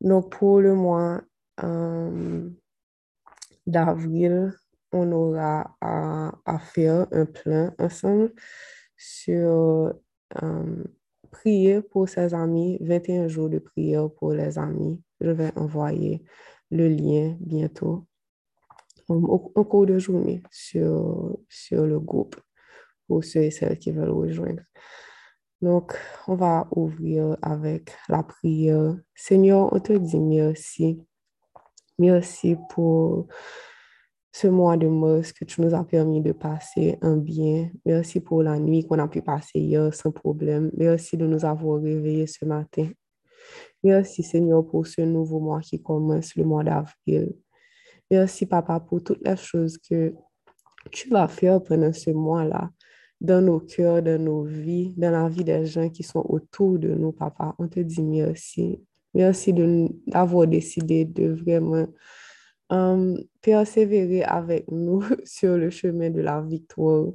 Donc, pour le mois euh, d'avril, on aura à, faire un plan ensemble sur euh, prier pour ses amis, 21 jours de prière pour les amis. Je vais envoyer le lien bientôt au, cours de journée sur, sur le groupe pour ceux et celles qui veulent rejoindre. Donc, on va ouvrir avec la prière. Seigneur, on te dit merci. Merci pour ce mois de mars que tu nous as permis de passer un bien. Merci pour la nuit qu'on a pu passer hier sans problème. Merci de nous avoir réveillés ce matin. Merci Seigneur pour ce nouveau mois qui commence, le mois d'avril. Merci Papa pour toutes les choses que tu vas faire pendant ce mois-là dans nos cœurs, dans nos vies, dans la vie des gens qui sont autour de nous, papa. On te dit merci. Merci d'avoir décidé de vraiment um, persévérer avec nous sur le chemin de la victoire.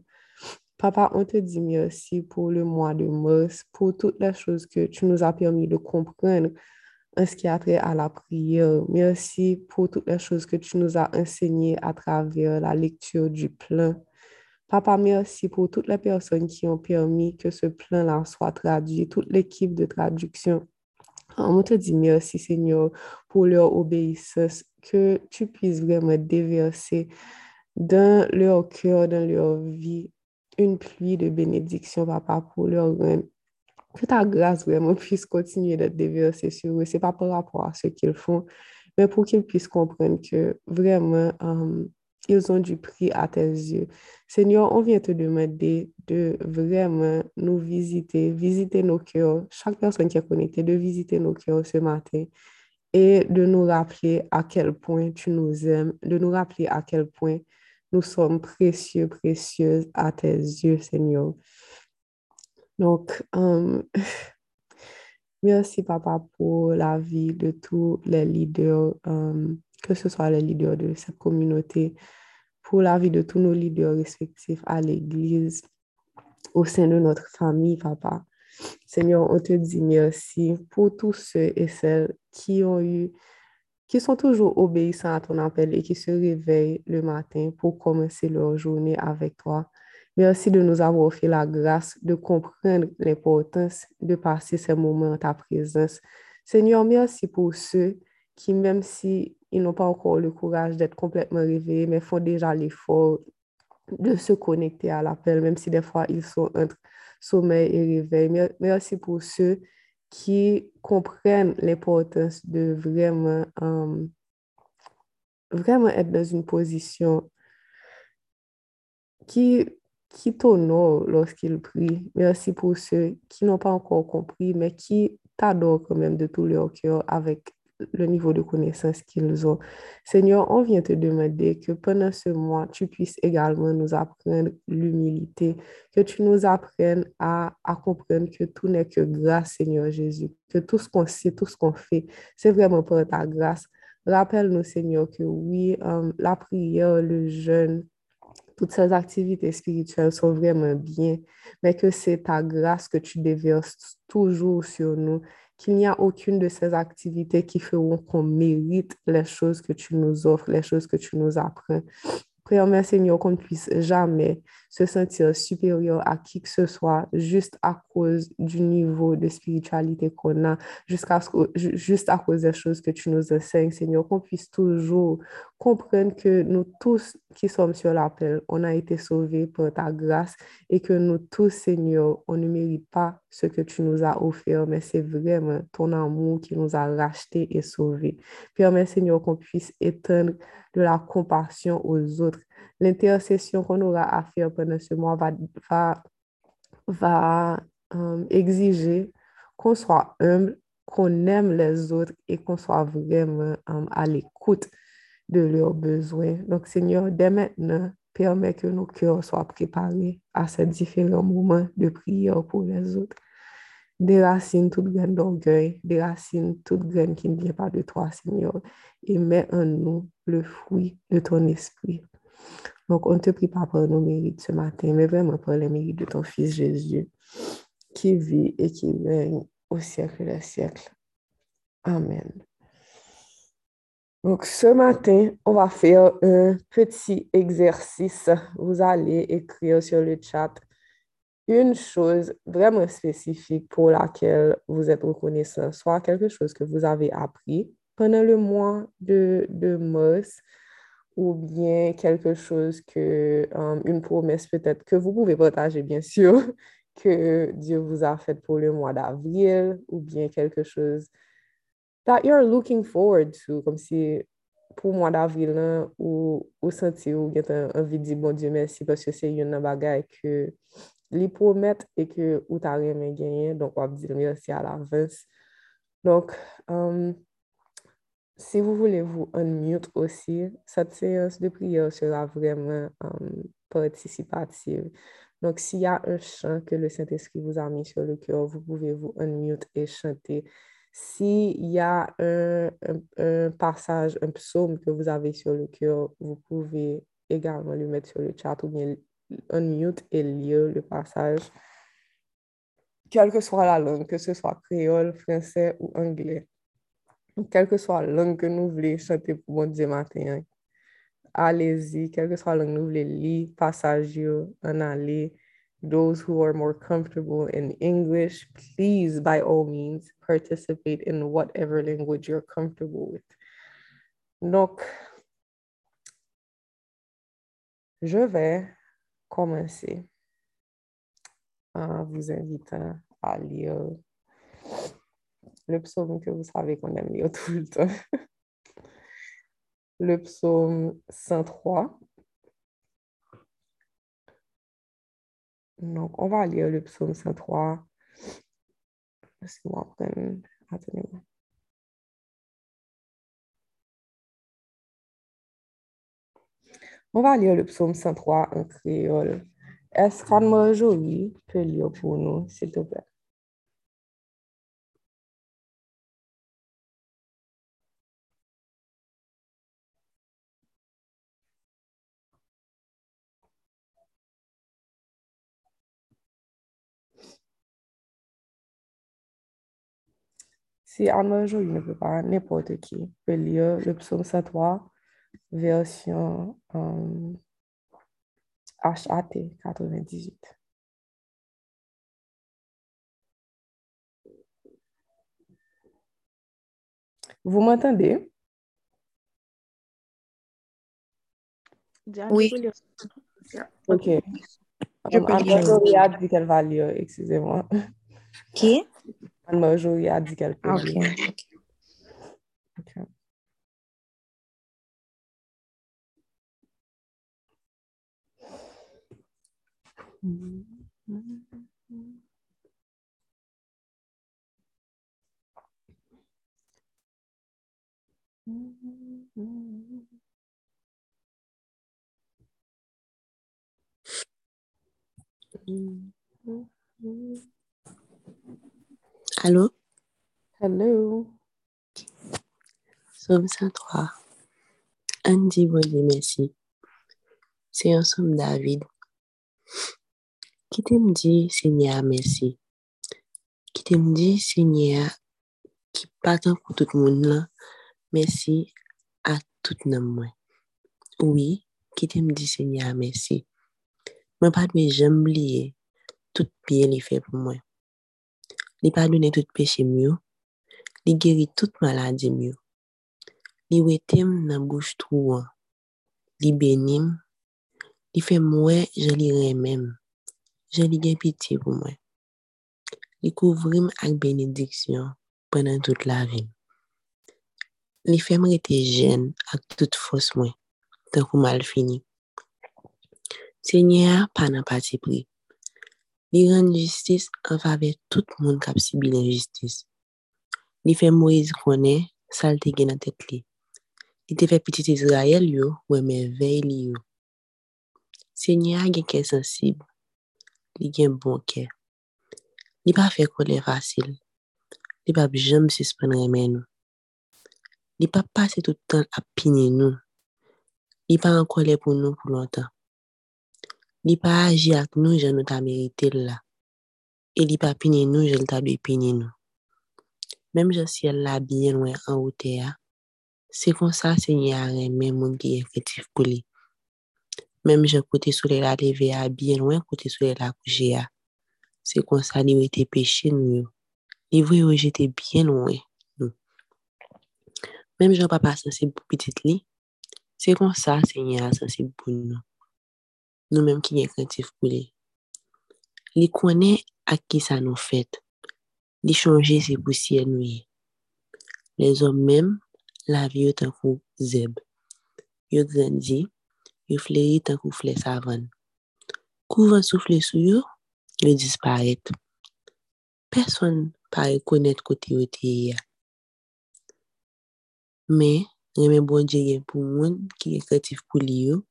Papa, on te dit merci pour le mois de mars, pour toutes les choses que tu nous as permis de comprendre en ce qui a trait à la prière. Merci pour toutes les choses que tu nous as enseignées à travers la lecture du plan. Papa, merci pour toutes les personnes qui ont permis que ce plan-là soit traduit, toute l'équipe de traduction. On te dit merci, Seigneur, pour leur obéissance, que tu puisses vraiment déverser dans leur cœur, dans leur vie, une pluie de bénédiction, Papa, pour leur. Que ta grâce vraiment puisse continuer d'être déversée sur eux. Ce n'est pas par rapport à ce qu'ils font, mais pour qu'ils puissent comprendre que vraiment, um, ils ont du prix à tes yeux. Seigneur, on vient te demander de vraiment nous visiter, visiter nos cœurs, chaque personne qui est connectée, de visiter nos cœurs ce matin et de nous rappeler à quel point tu nous aimes, de nous rappeler à quel point nous sommes précieux, précieuses à tes yeux, Seigneur. Donc, um, merci, Papa, pour la vie de tous les leaders. Um, que ce soit les leaders de cette communauté, pour la vie de tous nos leaders respectifs à l'Église, au sein de notre famille, papa. Seigneur, on te dit merci pour tous ceux et celles qui ont eu, qui sont toujours obéissants à ton appel et qui se réveillent le matin pour commencer leur journée avec toi. Merci de nous avoir fait la grâce de comprendre l'importance de passer ces moments en ta présence. Seigneur, merci pour ceux qui, même si ils n'ont pas encore le courage d'être complètement réveillés, mais font déjà l'effort de se connecter à l'appel, même si des fois ils sont entre sommeil et réveil. Merci pour ceux qui comprennent l'importance de vraiment, um, vraiment être dans une position qui, qui t'honore lorsqu'ils prient. Merci pour ceux qui n'ont pas encore compris, mais qui t'adorent quand même de tout leur cœur avec le niveau de connaissance qu'ils ont. Seigneur, on vient te demander que pendant ce mois, tu puisses également nous apprendre l'humilité, que tu nous apprennes à, comprendre que tout n'est que grâce, Seigneur Jésus, que tout ce qu'on sait, tout ce qu'on fait, c'est vraiment pour ta grâce. Rappelle-nous, Seigneur, que oui, euh, la prière, le jeûne, toutes ces activités spirituelles sont vraiment bien, mais que c'est ta grâce que tu déverses toujours sur nous qu'il n'y a aucune de ces activités qui feront qu'on mérite les choses que tu nous offres, les choses que tu nous apprends. Prions, Seigneur, qu'on ne puisse jamais se sentir supérieur à qui que ce soit juste à cause du niveau de spiritualité qu'on a, jusqu'à juste à cause des choses que tu nous enseignes, Seigneur, qu'on puisse toujours comprendre que nous tous qui sommes sur l'appel, on a été sauvés par ta grâce et que nous tous, Seigneur, on ne mérite pas ce que tu nous as offert, mais c'est vraiment ton amour qui nous a rachetés et sauvés. Permets, Seigneur, qu'on puisse éteindre de la compassion aux autres. L'intercession qu'on aura à faire pendant ce mois va, va, va euh, exiger qu'on soit humble, qu'on aime les autres et qu'on soit vraiment euh, à l'écoute de leurs besoins. Donc, Seigneur, dès maintenant, permets que nos cœurs soient préparés à ces différents moments de prière pour les autres. Déracine toute graine d'orgueil, déracine toute graine qui ne vient pas de toi, Seigneur, et mets en nous le fruit de ton esprit. Donc, on ne te prie pas pour nos mérites ce matin, mais vraiment pour les mérites de ton Fils Jésus, qui vit et qui règne au siècle des siècles. Amen. Donc, ce matin, on va faire un petit exercice. Vous allez écrire sur le chat une chose vraiment spécifique pour laquelle vous êtes reconnaissant, soit quelque chose que vous avez appris pendant le mois de, de mars, ou bien quelque chose que, um, une promesse peut-être que vous pouvez partager, bien sûr, que Dieu vous a fait pour le mois d'avril, ou bien quelque chose that you're looking forward to, comme si pour le mois d'avril, ou, ou sentir ou bien envie de dire bon Dieu merci parce que c'est une bagaille que les promettre et que vous avez rien gagné, donc on va dire merci à l'avance. Donc, um, si vous voulez vous unmute aussi, cette séance de prière sera vraiment um, participative. Donc, s'il y a un chant que le Saint-Esprit vous a mis sur le cœur, vous pouvez vous unmute et chanter. S'il y a un, un, passage, un psaume que vous avez sur le cœur, vous pouvez également le mettre sur le chat ou bien unmute et lire le passage, quelle que soit la langue, que ce soit créole, français ou anglais quelle que soit la langue que nous voulons chanter pour bon Dieu matin, allez-y, quelle que soit la langue que nous voulons lire, passage en aller. Those who are more comfortable in English, please, by all means, participate in whatever language you're comfortable with. Donc, je vais commencer en vous invitant à lire le psaume que vous savez qu'on aime lire tout le temps. le psaume 103. Donc, on va lire le psaume 103. Laissez-moi prendre. Attendez-moi. On va lire le psaume 103 en créole. Est-ce qu'Anne-Marjorie peut lire pour nous, s'il te plaît? Si Anne-Marjorie ne peut pas, n'importe qui peut lire le psaume 103, version HAT 98. Vous m'entendez? Oui. Ok. Anne-Marjorie a dit qu'elle va lire, excusez-moi. Qui? Anne-Marjorie a dit qu'elle peut lire. Ok. Allô? Hello. Somme 103. Andy bon merci. C'est un somme David. Qui t'aime dit Seigneur merci? Qui t'aime dit Seigneur qui partant pour tout le monde là. Merci à tout le monde. Oui, qui t'aime dit Seigneur merci? Mais pas de jamais oublier tout bien les fait pour moi. Il pardonne tout péché mieux. Il guérit toute maladie mieux. Il wetem dans bouche trou. Il bénim. Il fait moi je lirai Je li gen pitié pour moi. Il couvrim avec bénédiction pendant toute la. Il fait me rester jeune avec toute force moi. Tant que mal fini. Seigneur, pas nan parti pris. Li rend justice en faveur tout le monde qui a subi l'injustice. Li fait Moïse connaît salte gen dans tête li. Li te fait petit Israël yo, ouais merveille li yo. Sensible. li gen bon kè. Li pa fè kolè fasil. Li pa jom suspèn remè nou. Li pa pase toutan ap pine nou. Li pa an kolè pou nou pou lontan. Li pa aji ak nou jan nou ta merite la. E li pa pine nou jan ta dwe pine nou. Mem jan si el la biyen wè an wote ya, se kon sa se nye a remè moun ki efektif pou li. Mem jen kote sou la leve a, bien wè kote sou la kouje a. Se kon sa li wete peche nou yo. Li vwe yo jete bien wè. Hmm. Mem jen papa sensib pou pitit li, se kon sa se nye a sensib pou nou. Nou menm ki gen krentif pou li. Li konen ak ki sa nou fet. Li chanje se bousye nou ye. Le zon menm la vi yo tan kou zeb. Yo gwen di, fleri tankou fle savan. Kouvan soufle sou yo, yo disparet. Person pare konet kote yo ya. Gen pou moun ki gen kreatif pou li yo,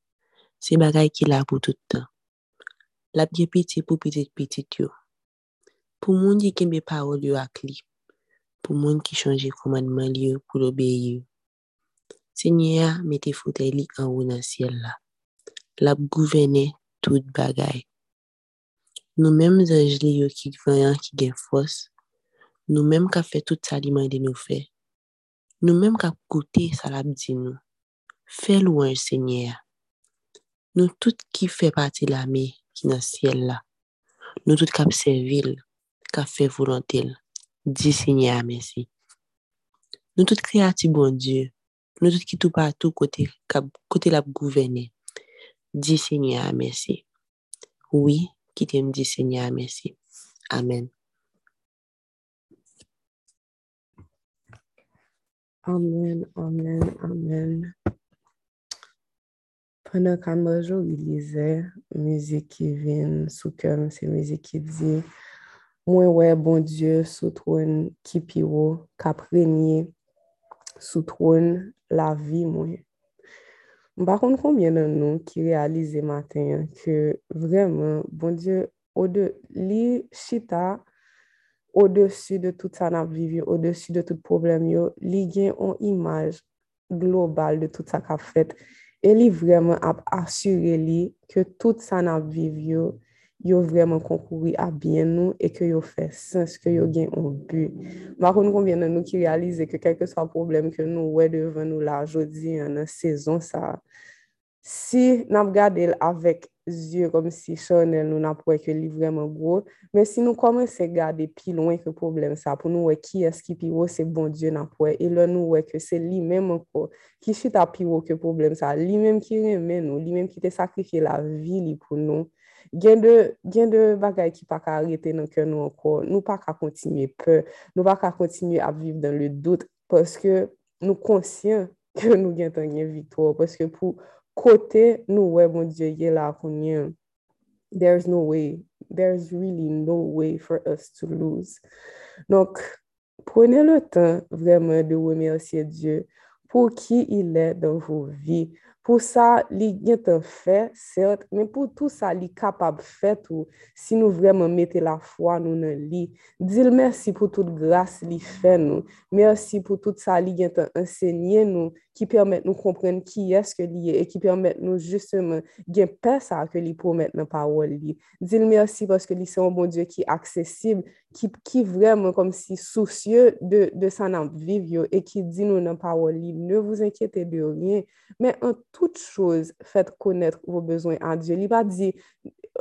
se bagay ki la pou toutan. La bje piti pou pitit pitit yo. Pou moun di kembe parol yo ak li. Pou moun ki chanje komadman li yo pou yo. Mette fote li an ou. lap gouvene tout bagay. Nou menm zanj li yo ki vanyan ki gen fos, nou menm ka fe tout sa li mande nou fe, nou menm ka koute sa lap di nou, fe louan jenye ya. Nou tout ki fe pati la me ki nan siel la, nou tout kap servil, ka fe volantil, di jenye a mesi. Nou tout kreati bon Diyo, nou tout ki tou patou kote, kote lap gouvene, Di Seigne a mersi. Oui, ki tem di Seigne a mersi. Amen. Amen, amen, amen. Pendan kan mojou li lize, müzik ki vin sou kem, se müzik ki di Mwen wè bon Diyo sou troun ki piwo, ka premye sou troun la vi Mba kon konbyen nan nou ki realize maten ke vremen, bon Diyo, de, li chita o desi de tout sa nap vivi, o desi de tout problem yo, li gen yon imaj global de tout sa kap fet. E li vremen ap asyre li ke tout sa nap vivi yo, yo vreman konkouri a byen nou e ke yo fè sens ke yo gen yon bu. Makoun konbyen nan nou ki realize ke kelke sa problem ke nou wè devan nou la jodi an an sezon sa. Si nap gade el avèk zye kom si chanel nou nap wè ke li vreman gwo, men si nou koman se gade pi loin ke problem sa pou nou wè ki eski pi wò se bon Diyo nap wè, e lò nou wè ke se li mèm anko ki chita pi wò ke problem sa, li mèm ki remè nou, li mèm ki te sakrifye la vi li pou nou, Gen de, gen de bagay ki pa ka arete nan ke nou anko, nou pa ka kontinye pe, nou pa ka kontinye ap viv dan le dout, paske nou konsyen ke nou gen tan gen victor, paske pou kote nou we bon diye ye la konyen, there's no way, there's really no way for us to lose. Donc, prene le tan vremen de wemersye Diyo pou ki il est dans vos vies, Pou sa li gen te fe, cert, men pou tout sa li kapab fe tou, si nou vremen mette la fwa nou nan li. Dil mersi pou tout grase li fe nou, mersi pou tout sa li gen te ensegne nou, ki permette nou kompren ki eske li e, ki permette nou justemen gen pe sa ke li promette nan parol li. Dil mersi paske li se yon bon Diyo ki aksesib, ki, ki vremen kom si soucieux de, de san ap viv yo, e ki di nou nan parol li, ne vous enkyete de rien, men an tout chose fète konètre vos bezouen an Diyo. Li va di,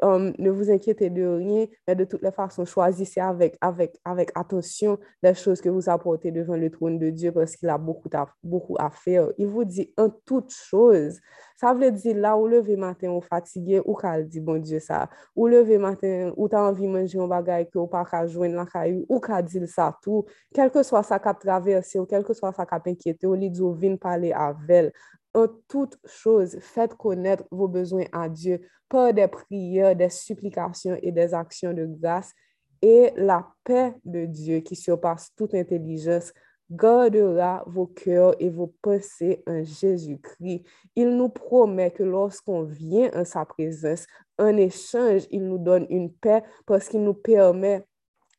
um, ne vous enkyete de rien, men de tout le fason, chwazise avèk atensyon le chose ke vous apote devan le troun de Diyo paske il a beaucoup a fèr. Il vous di, an tout chose, sa vle di la ou leve matin ou fatigye, ou kal di, bon Diyo sa, ou leve matin, ou ta anvi manji yon bagay ke ou pa ka jwen la kayou, ou ka dil sa tou, kelke swa sa kap traverse ou kelke swa sa kap enkyete ou li di ou vin pale avel, En toute chose, faites connaître vos besoins à Dieu par des prières, des supplications et des actions de grâce. Et la paix de Dieu qui surpasse toute intelligence gardera vos cœurs et vos pensées en Jésus-Christ. Il nous promet que lorsqu'on vient en sa présence, en échange, il nous donne une paix parce qu'il nous permet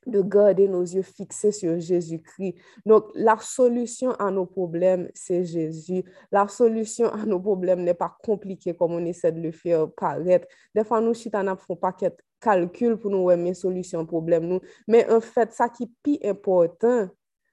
de garder nos yeux fixés sur Jésus-Christ. Donc, la solution à nos problèmes, c'est Jésus. La solution à nos problèmes n'est pas compliquée comme on essaie de le faire paraître. Des fois, nous, chita font pas qu'être calcul pour nous aimer solution problème nous. Mais en fait, ça qui est plus important,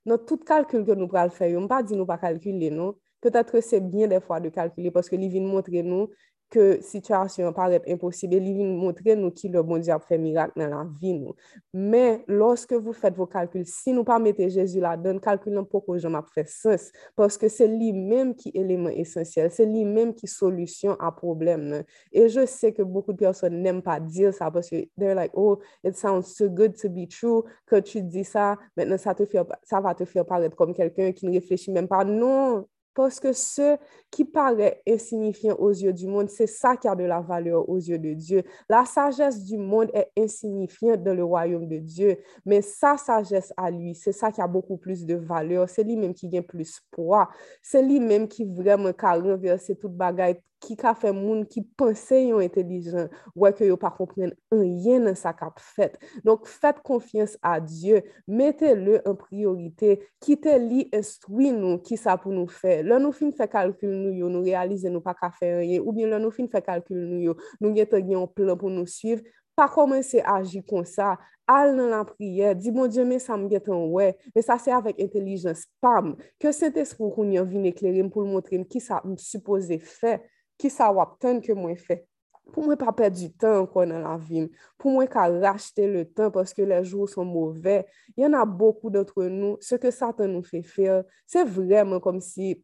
Dans tout calcul que nous pral faire, on pas dit nous pas calculer, non? Peut-être que c'est bien des fois de calculer parce que lui vient montrer nous ke situasyon parep imposible, li vin montre nou ki le bon diap fè mirak nan la vi nou. Men, loske vou fèt vou kalkul, si nou pa mette Jezu la don, kalkul nan pou ko jom ap fè sens, paske se li menm ki elemen esensyel, se li menm ki solusyon a problem nan. E je se ke beaucoup de person nem pa dir sa, paske they're like, oh, it sounds so good to be true, ke tu di sa, maintenant sa, te fè, sa va te fè parep kom kelken ki nou reflechi menm pa, non, parce que ce qui paraît insignifiant aux yeux du monde, c'est ça qui a de la valeur aux yeux de Dieu. La sagesse du monde est insignifiante dans le royaume de Dieu, mais sa sagesse à lui, c'est ça qui a beaucoup plus de valeur. C'est lui-même qui gagne plus poids. C'est lui-même qui vraiment a renversé toute bagaille ki ka fe moun ki pense yon intelijan, wè ke yo pa kompren an yen nan sa kap fèt. Donk fèt konfians a Diyo, mette le an priorite, kite li estoui nou ki sa pou nou fè. Lè nou fin fè kalkul nou yo, nou realize nou pa ka fè an yen, ou bien lè nou fin fè kalkul nou yo, nou gen te gen an plan pou nou suiv, pa komanse aji kon sa, al nan la priye, di bon diye men sa m getan we, men sa se avèk intelijans pam, ke sè te skou koun yon vin eklerim pou l montre m ki sa m supose fè, que moi fait. Pour moi, pas perdre du temps encore dans la vie. Pour moi, qu'à racheter le temps parce que les jours sont mauvais. Il y en a beaucoup d'entre nous. Ce que Satan nous fait faire, c'est vraiment comme si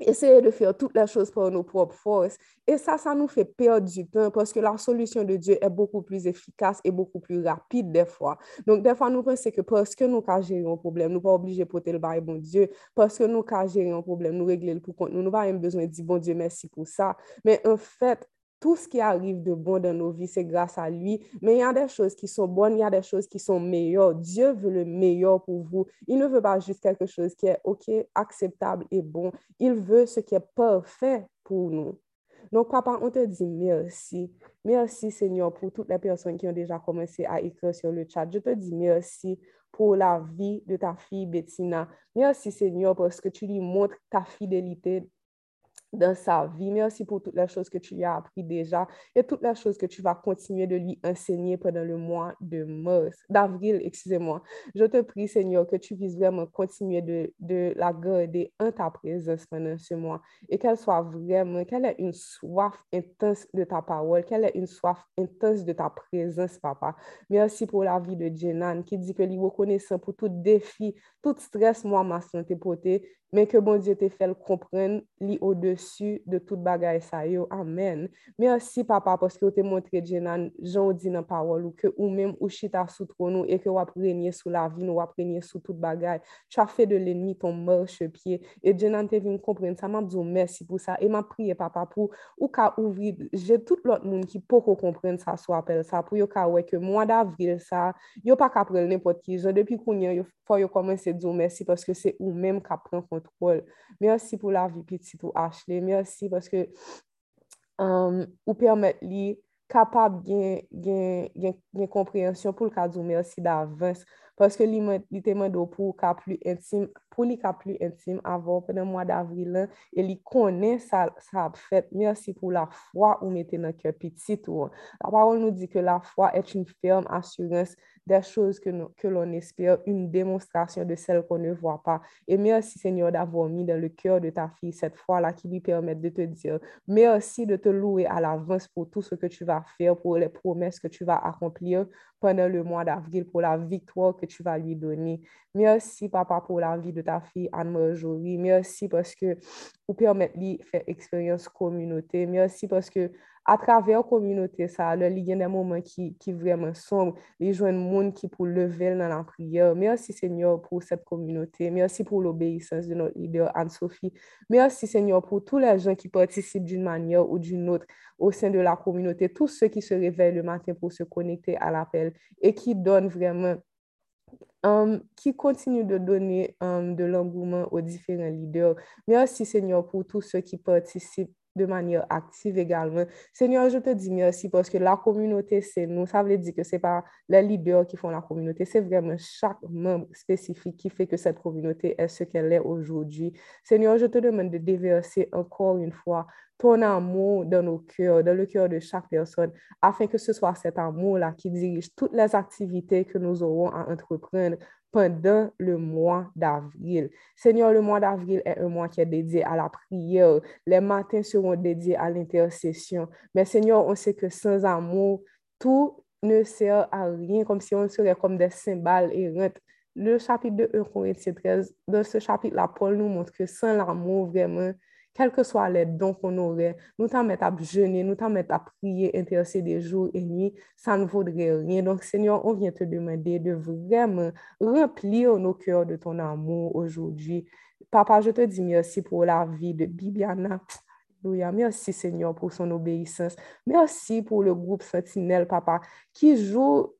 essayer de faire toutes les choses par nos propres forces. Et ça, ça nous fait perdre du temps parce que la solution de Dieu est beaucoup plus efficace et beaucoup plus rapide des fois. Donc, des fois, nous pensons que parce que nous avons géré un problème, nous ne pas obligés de porter le bail, bon Dieu, parce que nous avons géré un problème, nous régler le pour compte, nous n'avons pas besoin de dire, bon Dieu, merci pour ça. Mais en fait, tout ce qui arrive de bon dans nos vies, c'est grâce à lui. Mais il y a des choses qui sont bonnes, il y a des choses qui sont meilleures. Dieu veut le meilleur pour vous. Il ne veut pas juste quelque chose qui est OK, acceptable et bon. Il veut ce qui est parfait pour nous. Donc, papa, on te dit merci. Merci, Seigneur, pour toutes les personnes qui ont déjà commencé à écrire sur le chat. Je te dis merci pour la vie de ta fille Bettina. Merci, Seigneur, parce que tu lui montres ta fidélité dans sa vie. Merci pour toutes les choses que tu lui as appris déjà et toutes les choses que tu vas continuer de lui enseigner pendant le mois de mars, d'avril, excusez-moi. Je te prie, Seigneur, que tu puisses vraiment continuer de, de la garder en ta présence pendant ce mois et qu'elle soit vraiment, qu'elle ait une soif intense de ta parole, qu'elle ait une soif intense de ta présence, papa. Merci pour la vie de Jenan qui dit que lui reconnaissant pour tout défi, tout stress, moi, ma santé potée, mais que bon Dieu te fait comprendre li au-dessus desu de tout bagay sa yo. Amen. Mersi papa poske ou te montre jenan jondi nan parol ou ke ou mem ou chita sou tron nou e ke wap renyen sou la vi nou, wap renyen sou tout bagay. Cha fe de l'enmi ton mòrche pie. E jenan te vin kompren sa, mam djou mersi pou sa. E ma priye papa pou ou ka ouvri, je tout lot moun ki pou ko kompren sa sou apel sa pou yo ka weke mwa davril sa, yo pa ka prel nepot ki je. Depi kounyen yo fò yo komanse djou mersi poske se ou mem ka pren kontrol. Mersi pou la vi piti tou ache li, mersi, paske um, ou permet li kapab gen, gen, gen, gen komprehensyon pou l ka djou mersi davans, que li, li te pour cas plus intime pour les cas plus intime avant pendant le mois d'avril et il connaît ça ça fait merci pour la foi ou mettez dans cœur petit la parole nous dit que la foi est une ferme assurance des choses que, que l'on espère, une démonstration de celles qu'on ne voit pas. Et merci Seigneur d'avoir mis dans le cœur de ta fille cette foi-là qui lui permet de te dire merci de te louer à l'avance pour tout ce que tu vas faire, pour les promesses que tu vas accomplir pendant le mois d'avril, pour la victoire que tu vas lui donner. Merci papa pour la vie de ta fille Anne-Marjorie. Merci parce que vous permettez de faire expérience communauté. Merci parce que à travers la communauté, ça, il y a des moments qui, qui vraiment sombres, les jeunes monde qui pour lever dans la prière. Merci Seigneur pour cette communauté. Merci pour l'obéissance de notre leader Anne-Sophie. Merci Seigneur pour tous les gens qui participent d'une manière ou d'une autre au sein de la communauté, tous ceux qui se réveillent le matin pour se connecter à l'appel et qui donnent vraiment um, qui continuent de donner um, de l'engouement aux différents leaders. Merci Seigneur pour tous ceux qui participent de manière active également. Seigneur, je te dis merci parce que la communauté, c'est nous. Ça veut dire que ce n'est pas les leaders qui font la communauté, c'est vraiment chaque membre spécifique qui fait que cette communauté est ce qu'elle est aujourd'hui. Seigneur, je te demande de déverser encore une fois ton amour dans nos cœurs, dans le cœur de chaque personne, afin que ce soit cet amour-là qui dirige toutes les activités que nous aurons à entreprendre pendant le mois d'avril. Seigneur, le mois d'avril est un mois qui est dédié à la prière. Les matins seront dédiés à l'intercession. Mais Seigneur, on sait que sans amour, tout ne sert à rien, comme si on serait comme des cymbales errantes. Le chapitre de 1 Corinthiens 13, dans ce chapitre-là, Paul nous montre que sans l'amour, vraiment, quels que soient les dons qu'on aurait, nous t'en mettre à jeûner, nous t'en mettre à prier, intercéder jour et nuit, ça ne vaudrait rien. Donc, Seigneur, on vient te demander de vraiment remplir nos cœurs de ton amour aujourd'hui. Papa, je te dis merci pour la vie de Bibiana. Merci, Seigneur, pour son obéissance. Merci pour le groupe Sentinelle, Papa, qui joue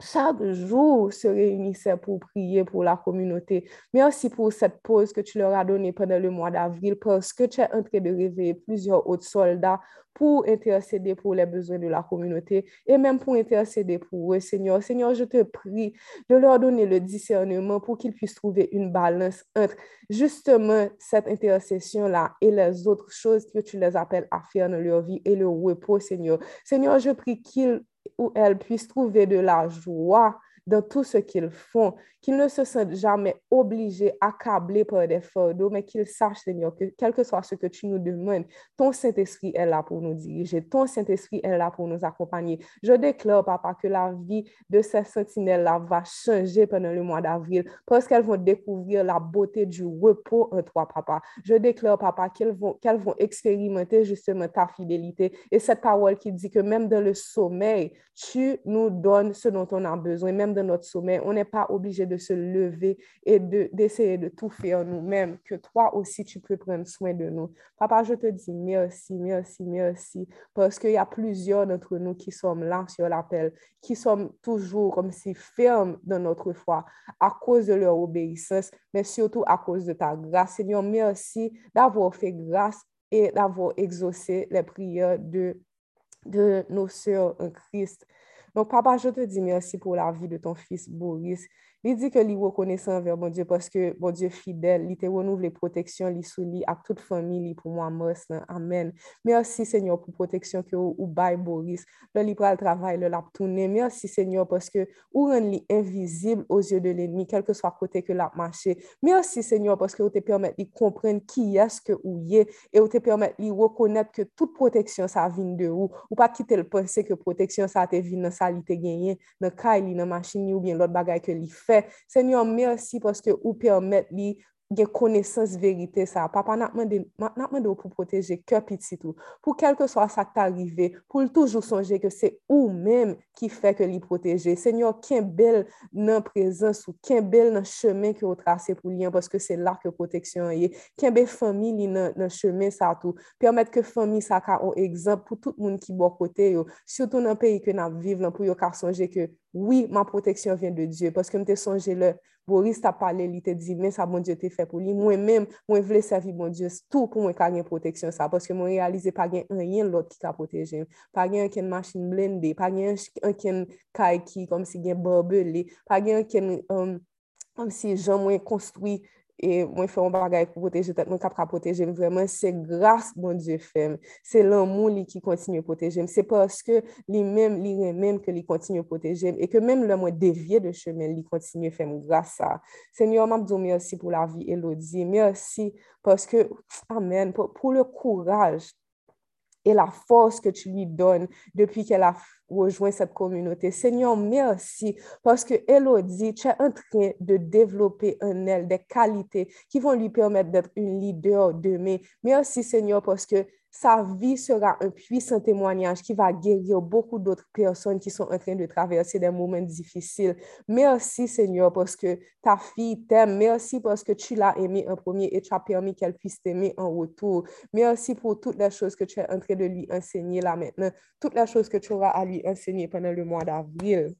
chaque jour se réunissaient pour prier pour la communauté. Merci pour cette pause que tu leur as donnée pendant le mois d'avril parce que tu es en train de réveiller plusieurs autres soldats pour intercéder pour les besoins de la communauté et même pour intercéder pour eux, Seigneur. Seigneur, je te prie de leur donner le discernement pour qu'ils puissent trouver une balance entre justement cette intercession-là et les autres choses que tu les appelles à faire dans leur vie et le repos, Seigneur. Seigneur, je prie qu'ils ou elles puissent trouver de la joie dans tout ce qu'ils font, qu'ils ne se sentent jamais obligés, accablés par des fardeaux, mais qu'ils sachent, Seigneur, que quel que soit ce que tu nous demandes, ton Saint-Esprit est là pour nous diriger, ton Saint-Esprit est là pour nous accompagner. Je déclare, Papa, que la vie de ces sentinelles-là va changer pendant le mois d'avril parce qu'elles vont découvrir la beauté du repos en toi, Papa. Je déclare, Papa, qu'elles vont, qu'elles vont expérimenter justement ta fidélité et cette parole qui dit que même dans le sommeil, tu nous donnes ce dont on a besoin, même dans notre sommeil. On n'est pas obligé de se lever et d'essayer de, tout faire nous-mêmes, que toi aussi, tu peux prendre soin de nous. Papa, je te dis merci, merci, merci, parce qu'il y a plusieurs d'entre nous qui sommes là sur l'appel, qui sommes toujours comme si fermes dans notre foi à cause de leur obéissance, mais surtout à cause de ta grâce. Seigneur, merci d'avoir fait grâce et d'avoir exaucé les prières de, de nos sœurs en Christ. Donc, papa, je te dis merci pour la vie de ton fils Boris. Li di ke li wokonesan ver bon Diyo paske bon Diyo fidel, li te renouv le proteksyon li sou li ak tout fami li pou mwa mers nan. Amen. Mersi Senyor pou proteksyon ki ou, ou bay Boris. Le li pral travay, le lap toune. Mersi Senyor paske ou ren li invizib ozyo de l'enmi, kelke swa kote ke lap mache. Mersi Senyor paske ou te permet li kompren ki eske ou ye e ou te permet li wokonet ke tout proteksyon sa vin de ou. Ou pa kite l'pense ke proteksyon sa te vin nan sa li te genyen, nan kay li nan machin ni ou bien lot bagay ke li fe. Seigneur, merci parce que vous permettez gen konesans verite sa. Papa natman de, ou pou proteje ke piti tou. Pou kelke so a sak ta pou l toujou sonje ke se ou menm ki fe ke li proteje. Senyor, ken bel nan prezans ou, ken bel nan chemen ki ou trase pou liyan, paske se la ke proteksyon ye. Ken bel fami li nan, nan chemen sa tou. Permet ke fami sa ka ou egzamp pou tout moun ki bo kote yo. Soutou nan peyi ke nan vive lan pou yo ka sonje ke, oui, ma proteksyon vyen de Diyo, paske mte sonje le, Boris ta pale li te di, men sa bon Diyo te fe pou li, mwen men, mwen vle servi bon Diyo tout pou mwen ka gen proteksyon sa, paske mwen realize pa gen anyen lot ki ka proteje, pa gen anken machine blende, pa gen anken kay ki kom si gen barbele, pa gen anken um, euh, kom si jan mwen konstruy E mwen fè yon bagay pou poteje tet, mwen kap ka poteje m vreman, se grase bon Diyo fèm. Se lan moun li ki kontinye poteje m. Se paske li mèm, li remèm ke li kontinye poteje m. E ke mèm lè mwen devye de chemen, li kontinye fèm grasa. Senyor, m ap do mersi pou la vi Elodie. Mersi, paske, amen, pou, pou le kouraj et la force que tu lui donnes depuis qu'elle a rejoint cette communauté. Seigneur, merci parce que Elodie, tu es en train de développer en elle des qualités qui vont lui permettre d'être une leader demain. Merci, Seigneur, parce que sa vie sera un puissant témoignage qui va guérir beaucoup d'autres personnes qui sont en train de traverser des moments difficiles. Merci Seigneur parce que ta fille t'aime. Merci parce que tu l'as aimée en premier et tu as permis qu'elle puisse t'aimer en retour. Merci pour toutes les choses que tu es en train de lui enseigner là maintenant, toutes les choses que tu auras à lui enseigner pendant le mois d'avril.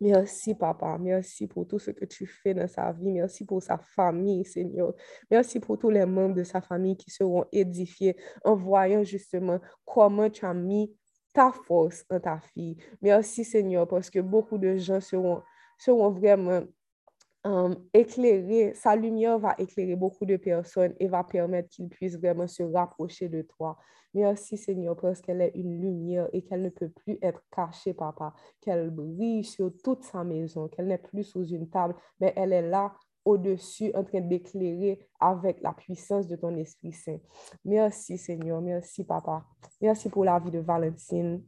Merci, papa. Merci pour tout ce que tu fais dans sa vie. Merci pour sa famille, Seigneur. Merci pour tous les membres de sa famille qui seront édifiés en voyant justement comment tu as mis ta force en ta fille. Merci, Seigneur, parce que beaucoup de gens seront, seront vraiment euh, éclairer, sa lumière va éclairer beaucoup de personnes et va permettre qu'ils puissent vraiment se rapprocher de toi. Merci Seigneur parce qu'elle est une lumière et qu'elle ne peut plus être cachée, papa, qu'elle brille sur toute sa maison, qu'elle n'est plus sous une table, mais elle est là au-dessus en train d'éclairer avec la puissance de ton Esprit Saint. Merci Seigneur, merci papa. Merci pour la vie de Valentine.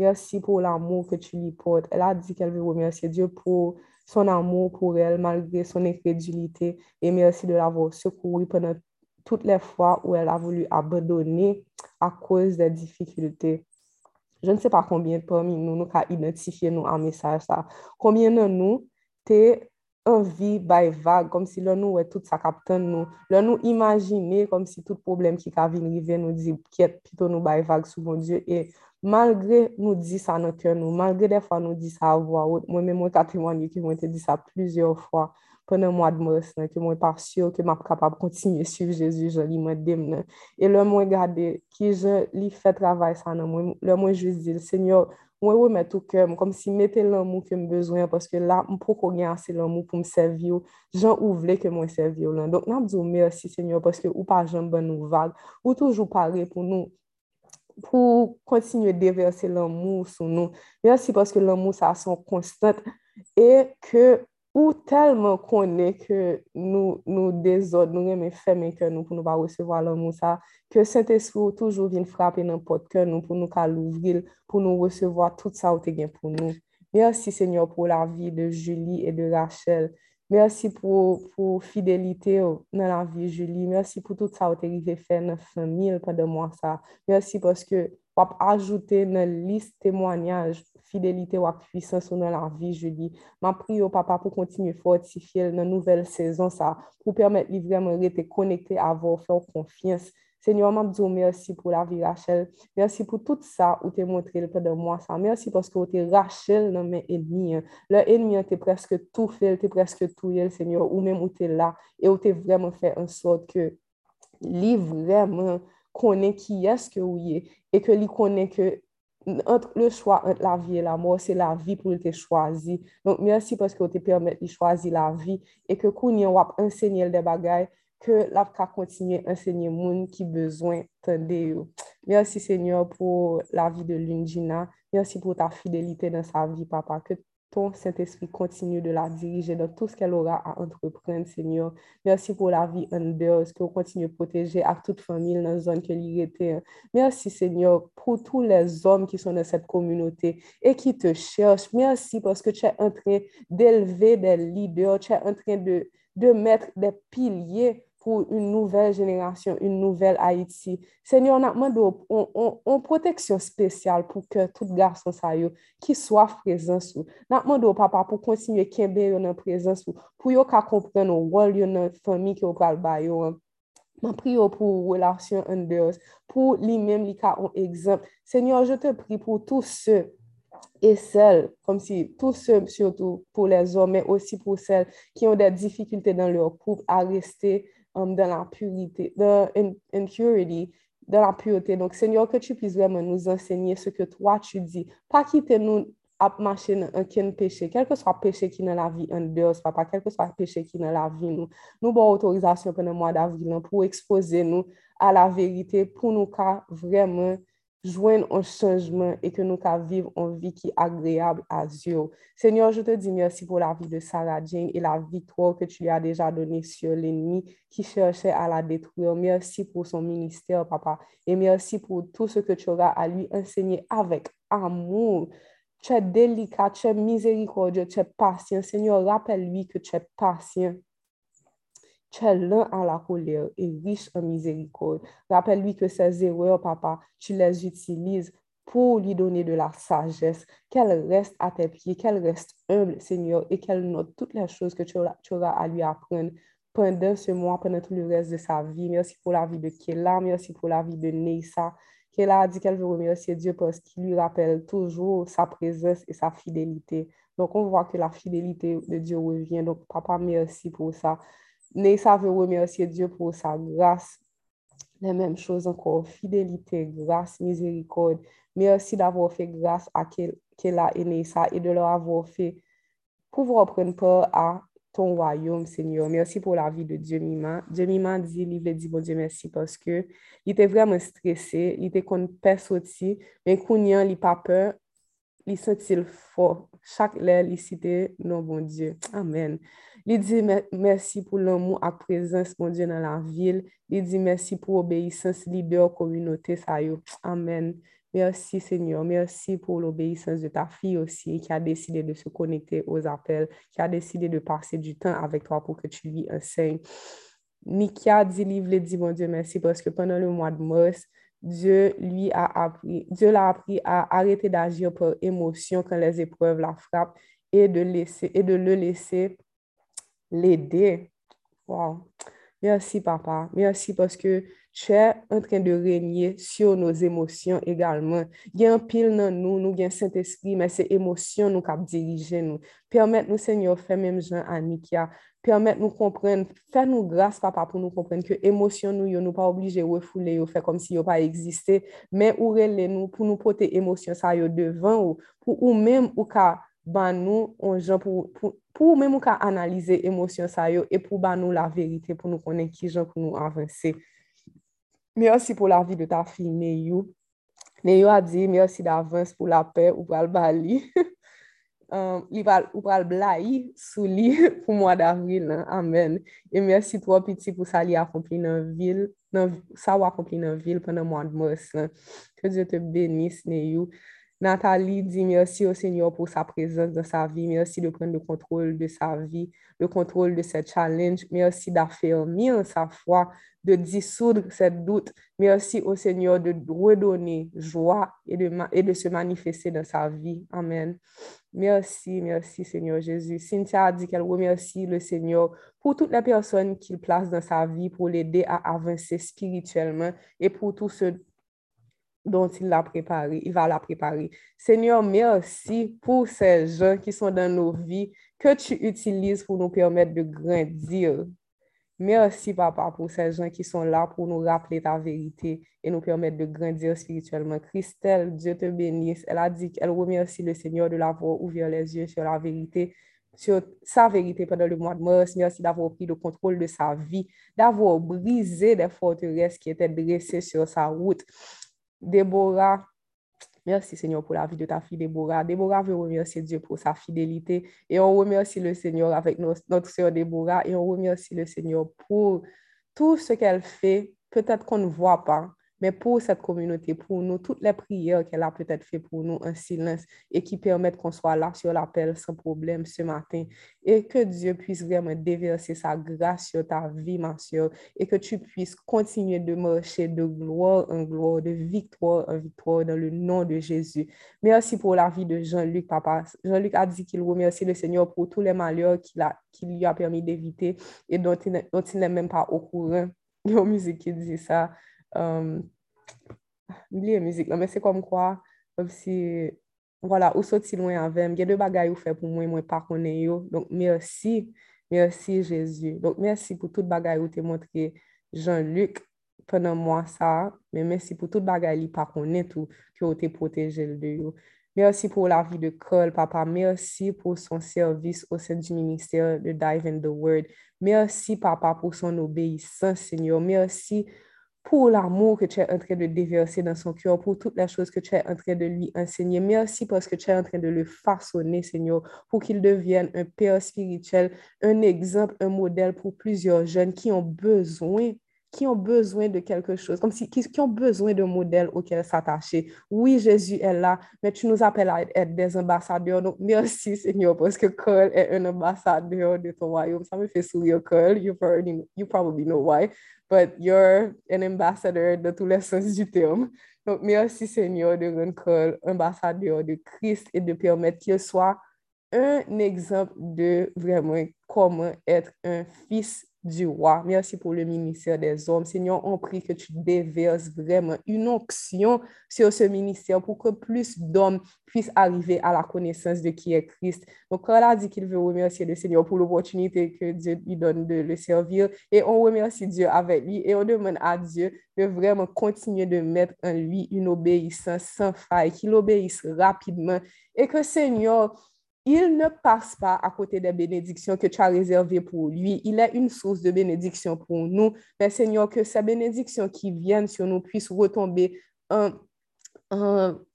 Merci pour l'amour que tu lui portes. Elle a dit qu'elle veut remercier Dieu pour son amour pour elle malgré son incrédulité et merci de l'avoir secouru pendant toutes les fois où elle a voulu abandonner à cause des difficultés. Je ne sais pas combien parmi nous nous avons identifié nous en message ça. Combien de nous t'es envie by vague comme si là nous est tout ça captain nous. Là nous imaginer comme si tout problème qui venir nous dit quiette plutôt nous by vague sous mon Dieu et malgre nou di sa nan kè nou, malgre defa nou di sa avwa, mwen mè mwen katrimanye ki mwen te di sa plizyor fwa, pwene mwa dmòs nan, ki mwen par syo ki map kapab kontinye suiv Jezu jan li mwen dem nan. E lè mwen gade ki jan li fè travay sa nan mwen, lè mwen jwis di, Senyor, mwen wè mè tou kèm, kom si mè te lan mou kèm bezwen, paske la m pou kon gen ase lan mou pou m servyo, jan ou vle ke mwen servyo lan. Donk nan m di ou mersi, Senyor, paske ou pa jan ban nou vag, ou toujou pare pou nou, pou kontinye deverse l'amou sou nou. Mersi paske l'amou sa son konstant e ke ou telman konen ke nou, nou dezod, nou reme femen ke nou pou nou va resevo l'amou sa, ke Saint-Esprit toujou vin frape nan pot ke nou pou nou ka louvril, pou nou resevo tout sa ou te gen pou nou. Mersi Seigneur pou la vi de Julie et de Rachel. Mersi pou, pou fidelite ou oh, nan la vi Julie. Mersi pou tout sa ou oh, te rive fè nan famil padan mwa sa. Mersi pwoske wap ajoute nan list temwanyaj fidelite wap pwisans oh, ou nan la vi Julie. Ma pri ou papa pou kontinye fortifye nan nouvel sezon sa. Pou permèt li vreman rete konekte avon, fè ou konfians. Seigneur, m'a dit merci pour la vie, Rachel. Merci pour tout ça où tu montré le peu de moi. Ça. Merci parce que tu es Rachel dans mes ennemis. Le ennemi, tu presque tout fait, tu presque tout, Seigneur, ou même où tu es là. Et où tu vraiment fait en sorte que lui vraiment connaît qui est-ce que oui et que lui connaît que entre le choix entre la vie et la mort, c'est la vie pour te choisir. Donc, merci parce que tu permet de choisir la vie et que qu'on y a enseigné des bagailles que la continuer à enseigner monde qui besoin de Merci Seigneur pour la vie de Lungina. Merci pour ta fidélité dans sa vie, papa. Que ton Saint-Esprit continue de la diriger dans tout ce qu'elle aura à entreprendre, Seigneur. Merci pour la vie en dehors, que vous continuez de protéger à toute famille dans la zone que était. Merci, Seigneur, pour tous les hommes qui sont dans cette communauté et qui te cherchent. Merci parce que tu es en train d'élever des leaders, tu es en train de, de mettre des piliers pour une nouvelle génération, une nouvelle Haïti. Seigneur, on a demandé une protection spéciale pour que tout garçon ça qui soit présent sous. On a demandé au papa pour continuer à en présence pour yo comprendre le rôle de notre famille qui yo. Je prie pour relation en dehors, pour lui-même, lui un exemple. Seigneur, je te prie pour tous ceux et celles, comme si tous ceux, surtout pour les hommes, mais aussi pour celles qui ont des difficultés dans leur couple à rester Um, dans la purité, dans impurity, dans la pureté. Donc, Seigneur, que tu puisses vraiment nous enseigner ce que toi tu dis. Pas quitter nous à marcher dans un péché, quel que soit le péché qui est dans la vie en dehors, papa, quel que soit le péché qui est dans la vie, nous, nous avons autorisation pendant le mois d'avril pour exposer nous à la vérité, pour nous vraiment joindre un changement et que nous puissions vivre une vie qui est agréable à Dieu. Seigneur, je te dis merci pour la vie de Sarah Jane et la victoire que tu lui as déjà donnée sur l'ennemi qui cherchait à la détruire. Merci pour son ministère, papa, et merci pour tout ce que tu auras à lui enseigner avec amour. Tu es délicat, tu es miséricordieux, tu es patient. Seigneur, rappelle-lui que tu es patient tu es lent à la colère et riche en miséricorde. Rappelle-lui que ces erreurs, papa, tu les utilises pour lui donner de la sagesse, qu'elle reste à tes pieds, qu'elle reste humble, Seigneur, et qu'elle note toutes les choses que tu auras, à lui apprendre pendant ce mois, pendant tout le reste de sa vie. Merci pour la vie de Kéla, merci pour la vie de Neissa. Kéla a dit qu'elle veut remercier Dieu parce qu'il lui rappelle toujours sa présence et sa fidélité. Donc, on voit que la fidélité de Dieu revient. Donc, papa, merci pour ça. Neissa veut remercier Dieu pour sa grâce. La même chose encore, fidélité, grâce, miséricorde. Merci d'avoir fait grâce à Kela et Neissa et de leur avoir fait pouvoir prendre part à ton royaume, Seigneur. Merci pour la vie de Dieu Mima. Dieu Mima dit, il dit, bon Dieu, merci parce que il était vraiment stressé, il était comme aussi, mais Kounyan, il pas peur, il sentit fort. Chaque l'air, il citait, non, bon Dieu. Amen. Il dit merci pour l'amour à présence, mon Dieu, dans la ville. Il dit merci pour l'obéissance leader communauté, ça Amen. Merci Seigneur, merci pour l'obéissance de ta fille aussi qui a décidé de se connecter aux appels, qui a décidé de passer du temps avec toi pour que tu lui enseignes. Nikia dit, livre dit, mon Dieu, merci parce que pendant le mois de mars, Dieu lui a appris, Dieu l'a appris à arrêter d'agir par émotion quand les épreuves la frappent et de, laisser, et de le laisser l'aider. Wow. Merci, papa. Merci parce que tu es en train de régner sur nos émotions également. Il y a un pile dans nous, nous avons Saint-Esprit, mais c'est émotions nous qui diriger nous. Permette-nous, Seigneur, faire même Jean Anikia. Permette-nous comprendre, fais-nous grâce, papa, pour nous comprendre que émotions nous, nous pas obligés de refouler, nous faire comme si nous pas existé, mais ou nous pour nous porter émotions ça devant ou pour ou même ou cas ban nous on pour pour pour même ou ka analyser émotions ça et pour ban nous la vérité pour nous connaître qui gens pour nous avancer. Merci pour la vie de ta fille, Neyou. Neyou a dit merci d'avance pour la paix ou le bali. um, ou pour le blaï sous lit pour mois d'avril. Hein. Amen. Et merci toi, petit, pour ça, accompli dans la ville, ça accompli dans la ville pendant le mois de mars. Hein. Dieu te bénisse, Neyou. Nathalie dit merci au Seigneur pour sa présence dans sa vie. Merci de prendre le contrôle de sa vie, le contrôle de cette challenge. Merci d'affermir sa foi, de dissoudre cette doute. Merci au Seigneur de redonner joie et de, se manifester dans sa vie. Amen. Merci, merci Seigneur Jésus. Cynthia dit qu'elle remercie le Seigneur pour toutes les personnes qu'il place dans sa vie pour l'aider à avancer spirituellement et pour tout ce dont il l'a préparé, il va la préparer. Seigneur, merci pour ces gens qui sont dans nos vies que tu utilises pour nous permettre de grandir. Merci, Papa, pour ces gens qui sont là pour nous rappeler ta vérité et nous permettre de grandir spirituellement. Christelle, Dieu te bénisse. Elle a dit qu'elle remercie le Seigneur de l'avoir ouvert les yeux sur la vérité, sur sa vérité pendant le mois de mars. Merci d'avoir pris le contrôle de sa vie, d'avoir brisé les forteresses qui étaient dressées sur sa route. Déborah, merci Seigneur pour la vie de ta fille Déborah. Déborah veut remercier Dieu pour sa fidélité et on remercie le Seigneur avec notre soeur Déborah et on remercie le Seigneur pour tout ce qu'elle fait. Peut-être qu'on ne voit pas, mais pour cette communauté, pour nous, toutes les prières qu'elle a peut-être fait pour nous en silence et qui permettent qu'on soit là sur l'appel sans problème ce matin. Et que Dieu puisse vraiment déverser sa grâce sur ta vie, ma soeur, et que tu puisses continuer de marcher de gloire en gloire, de victoire en victoire dans le nom de Jésus. Merci pour la vie de Jean-Luc, papa. Jean-Luc a dit qu'il remercie le Seigneur pour tous les malheurs qu'il lui a permis d'éviter et dont il n'est même pas au courant. Il y a une musique qui dit ça. Um, Mbliye mizik la, men se kom kwa, kom si, wala, ou sot si lwen avèm, gen de bagay ou fè pou mwen mwen pa konen yo, donk mersi, mersi Jezu, donk mersi pou tout bagay ou te montre Jean-Luc, penan mwa sa, men mersi pou tout bagay li pa konen tou, ki ou te proteje l de yo. Mersi pou la vi de Kol, papa, mersi pou son servis ou sen di minister de Dive in the Word, mersi papa pou son obeysan, Senyor, mersi pour l'amour que tu es en train de déverser dans son cœur, pour toutes les choses que tu es en train de lui enseigner. Merci parce que tu es en train de le façonner, Seigneur, pour qu'il devienne un père spirituel, un exemple, un modèle pour plusieurs jeunes qui ont besoin qui ont besoin de quelque chose, comme si, qui, ont besoin d'un modèle auquel s'attacher. Oui, Jésus est là, mais tu nous appelles à être des ambassadeurs. Donc, merci, Seigneur, parce que Cole est un ambassadeur de ton royaume. Ça me fait sourire, Cole. You, probably, you probably know why but you're an ambassador de tous les sens du terme. Donc, merci Seigneur de rendre ambassadeur de Christ et de permettre qu'il soit un exemple de vraiment comment être un fils du roi. Merci pour le ministère des hommes. Seigneur, on prie que tu déverses vraiment une onction sur ce ministère pour que plus d'hommes puissent arriver à la connaissance de qui est Christ. Donc, elle a dit qu'il veut remercier le Seigneur pour l'opportunité que Dieu lui donne de le servir. Et on remercie Dieu avec lui et on demande à Dieu de vraiment continuer de mettre en lui une obéissance sans faille, qu'il obéisse rapidement et que Seigneur, il ne passe pas à côté des bénédictions que tu as réservées pour lui. Il est une source de bénédiction pour nous. Mais Seigneur, que ces bénédictions qui viennent sur nous puissent retomber un,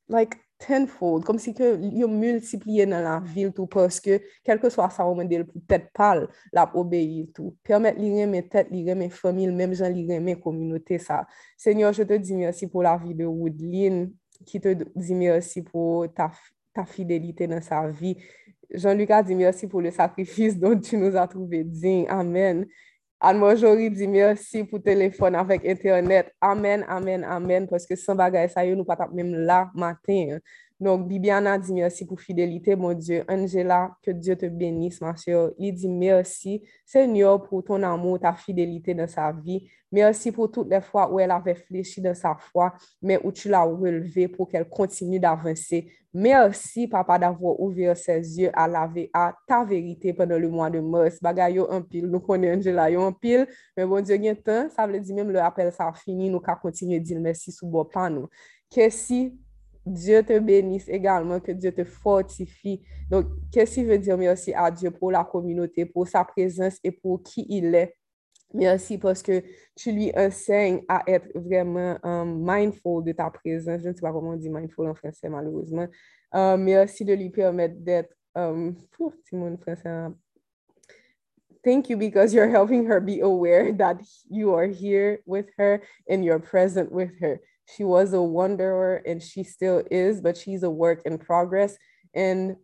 like, tenfold, comme si que yo multiplié dans la ville tout parce que quel que soit ça au monde peut-être pas la obéir tout permettre lire mes têtes lire mes familles même gens lire mes communautés ça Seigneur je te dis merci pour la vie de Woodline qui te dit merci pour ta, ta fidelité dans sa vie. Jean-Lucas dit merci pour le sacrifice dont tu nous as trouvé digne. Amen. Anne-Marjorie dit merci pour téléphone avec Internet. Amen, amen, amen. Parce que sans bagay, ça y est, nous pas même là matin. Donc, Bibiana dit merci pour fidélité, mon Dieu. Angela, que Dieu te bénisse, ma soeur. Il dit merci, Seigneur, pour ton amour, ta fidélité dans sa vie. Merci pour toutes les fois où elle avait fléchi dans sa foi, mais où tu l'as relevé pour qu'elle continue d'avancer. Merci, papa, d'avoir ouvert ses yeux à, la, à ta vérité pendant le mois de mars. Bagay un pile, nous connaissons Angela, yo un pile, mais bon Dieu, il temps, ça veut dire même le appel, ça a fini, nous qu'à continuer de dire merci sous bon pas nous. Dieu te bénisse également, que Dieu te fortifie. Donc, qu'est-ce qu'il veut dire merci à Dieu pour la communauté, pour sa présence et pour qui il est? Merci parce que tu lui enseignes à être vraiment um, mindful de ta présence. Je ne sais pas comment on dit mindful en français, malheureusement. Um, merci de lui permettre d'être. Um, mon français. Thank you because you're helping her be aware that you are here with her and you're present with her. She was a wanderer and she still is, but she's a work in progress. And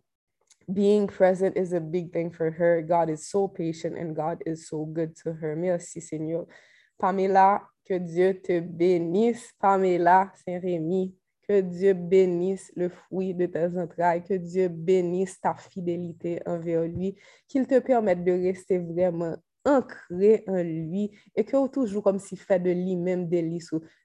being present is a big thing for her. God is so patient and God is so good to her. Merci, Seigneur. Pamela, que Dieu te bénisse. Pamela Saint-Rémy, que Dieu bénisse le fruit de tes entrailles, que Dieu bénisse ta fidélité envers lui, qu'il te permette de rester vraiment ancré en lui et que toujours comme s'il fait de lui-même des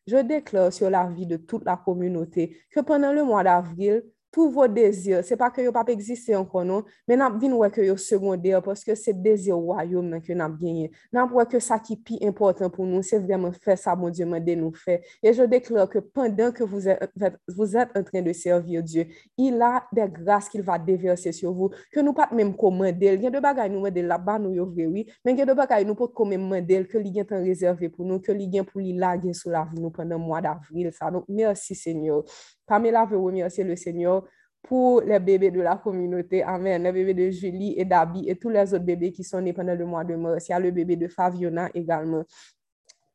Je déclare sur la vie de toute la communauté que pendant le mois d'avril, tous vos désirs, c'est pas que yo pas exister encore non, mais n'a vinn que yo secondaire parce que c'est désir royaume que n'a gagné. N'a que ça qui est plus important pour nous, c'est vraiment faire ça bon Dieu m'a nous faire. Et je déclare que pendant que vous êtes vous êtes en train de servir Dieu, il a des grâces qu'il va déverser sur vous que nous pas même commander. Il y a de bagages nous demander là-bas nous yo oui, mais il y a de bagages nous pas comme que il y a réservé pour nous, que il a pour lui laguer sur la vie nous pendant mois d'avril ça. Merci Seigneur. Pamela veut remercier le Seigneur pour les bébés de la communauté. Amen. Les bébés de Julie et d'Abi et tous les autres bébés qui sont nés pendant le mois de mars. Il y a le bébé de Faviona également.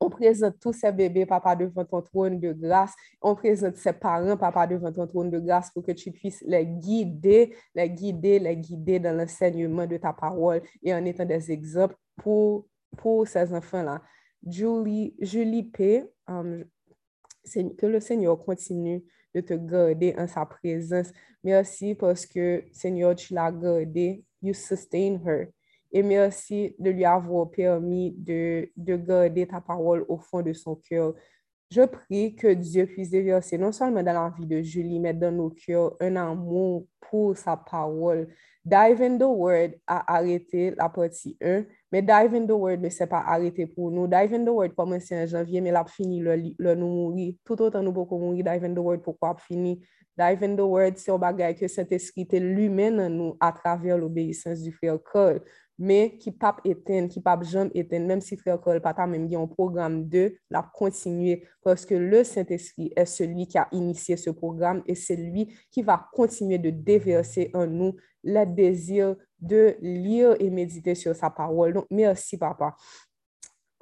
On présente tous ces bébés, papa, devant ton trône de grâce. On présente ses parents, papa, devant ton trône de grâce pour que tu puisses les guider, les guider, les guider dans l'enseignement de ta parole et en étant des exemples pour, pour ces enfants-là. Julie, Julie P., um, que le Seigneur continue de te garder en sa présence. Merci parce que, Seigneur, tu l'as gardé. You sustain her. Et merci de lui avoir permis de, de garder ta parole au fond de son cœur. Je prie que Dieu puisse déverser non seulement dans la vie de Julie, mais dans nos cœurs un amour pour sa parole. Dive in the Word a arrêté la partie 1, mais Dive in the Word ne s'est pas arrêté pour nous. Dive in the Word commencé en janvier, mais l'a fini le, le nous mourir. Tout autant nous pouvons mourir, Dive in the Word, pourquoi fini? Dive in the Word, c'est un bagage que Saint-Esprit lui-même en nous à travers l'obéissance du frère Cole mais qui pas éteindre, qui pas jamais éteindre, même si frère Cole pas même bien un programme 2, la continuer parce que le Saint-Esprit est celui qui a initié ce programme et c'est lui qui va continuer de déverser en nous le désir de lire et méditer sur sa parole. Donc, merci, papa.